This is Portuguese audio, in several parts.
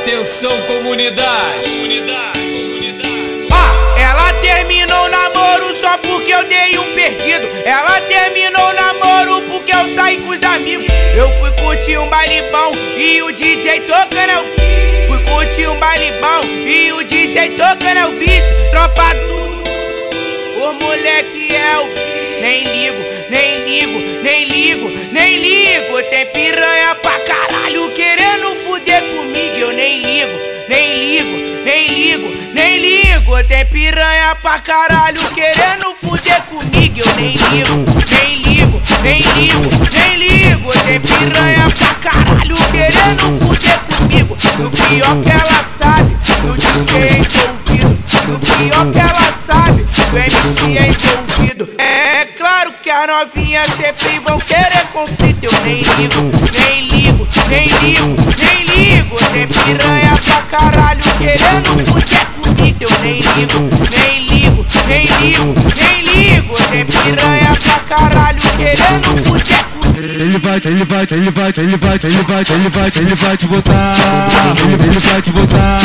Atenção comunidade. Ó, ela terminou o namoro só porque eu dei um perdido. Ela terminou o namoro porque eu saí com os amigos. Eu fui curtir um baile bom e o DJ tocando é o Fui curtir um baile bom e o DJ tocando é o bicho. Tropa o moleque é o Nem ligo, nem ligo, nem ligo, nem ligo. Tem nem ligo, nem ligo. Tem piranha pra caralho querendo fuder comigo. Eu nem ligo, nem ligo, nem ligo, nem ligo. Tem piranha pra caralho querendo fuder comigo. No pior que ela sabe, no DJ envolvido. No pior que ela sabe, do MC é envolvido. É claro que a novinha sempre vão querer conflito. Eu nem ligo, querendo fuder comigo. Eu nem ligo, nem ligo, nem ligo, nem ligo. Tem piranha pra caralho querendo comigo. Ele vai, ele vai, ele vai, ele vai, ele vai, ele vai, ele vai te botar. Ele, ele vai te botar.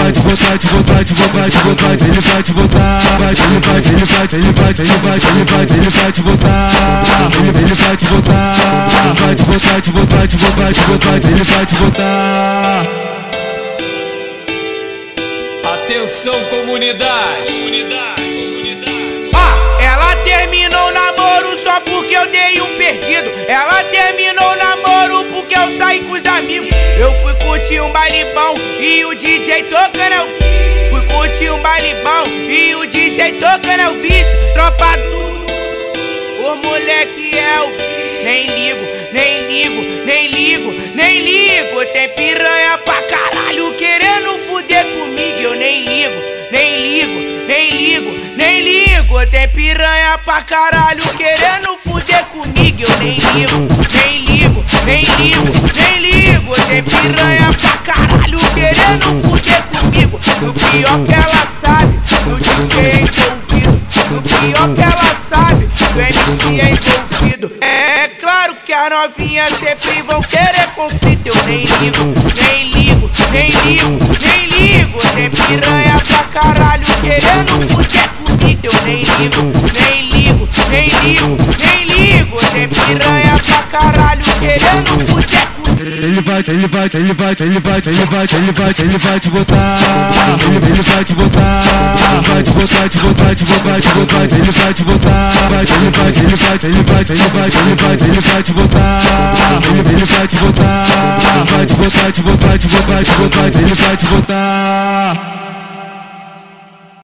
Vai te botar, te botar, te botar, te botar, ele vai te botar. Vai, ele vai, ele vai, ele vai, ele vai, ele vai, ele vai te botar. Ele, ele vai te botar. Vai te botar, te botar, te botar, te botar, ele vai te botar. Atenção comunidade. Ó, ela terminou o namoro só porque eu dei um perdido. Ela terminou o namoro porque eu saí com os amigos. Eu fui curtir um baile bom e o DJ tocando é o Fui curtir um baile bom e o DJ tocando é o bicho. Tropa do o moleque é o Nem ligo, nem ligo, nem ligo, nem ligo. Tem piranha pra caralho ligo. Tem piranha pra caralho querendo fuder comigo. Eu nem ligo, nem ligo, nem ligo, nem ligo. Tem piranha pra caralho querendo fuder comigo. No pior que ela sabe, no DJ envolvido. No pior que ela sabe, do MC envolvido. É claro que a novinha sempre vão querer conflito. Eu nem ligo, nem ligo, nem ligo, nem ligo. Tem piranha pra caralho querendo fuder comigo. Eu nem ligo, nem ligo, nem ligo. Tem piranha pra caralho querendo fuder. Ele vai, ele vai, ele vai, ele vai, ele vai, ele vai, ele vai te botar. Ele, ele vai te botar. Vai te botar, te botar, te botar, te botar, ele vai te botar. Vai, ele vai, ele vai, ele vai, ele vai, ele vai, ele vai te botar. Ele, ele vai te botar. Vai te botar, te botar, te botar, te botar, ele vai te botar.